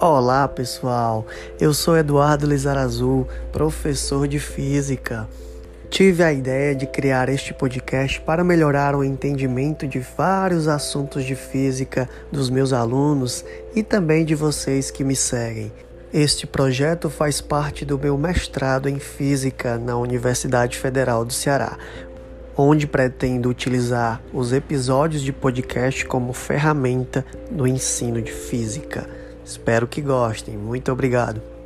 Olá pessoal, eu sou Eduardo Lizarazul, professor de Física. Tive a ideia de criar este podcast para melhorar o entendimento de vários assuntos de física dos meus alunos e também de vocês que me seguem. Este projeto faz parte do meu mestrado em Física na Universidade Federal do Ceará, onde pretendo utilizar os episódios de podcast como ferramenta no ensino de física. Espero que gostem. Muito obrigado.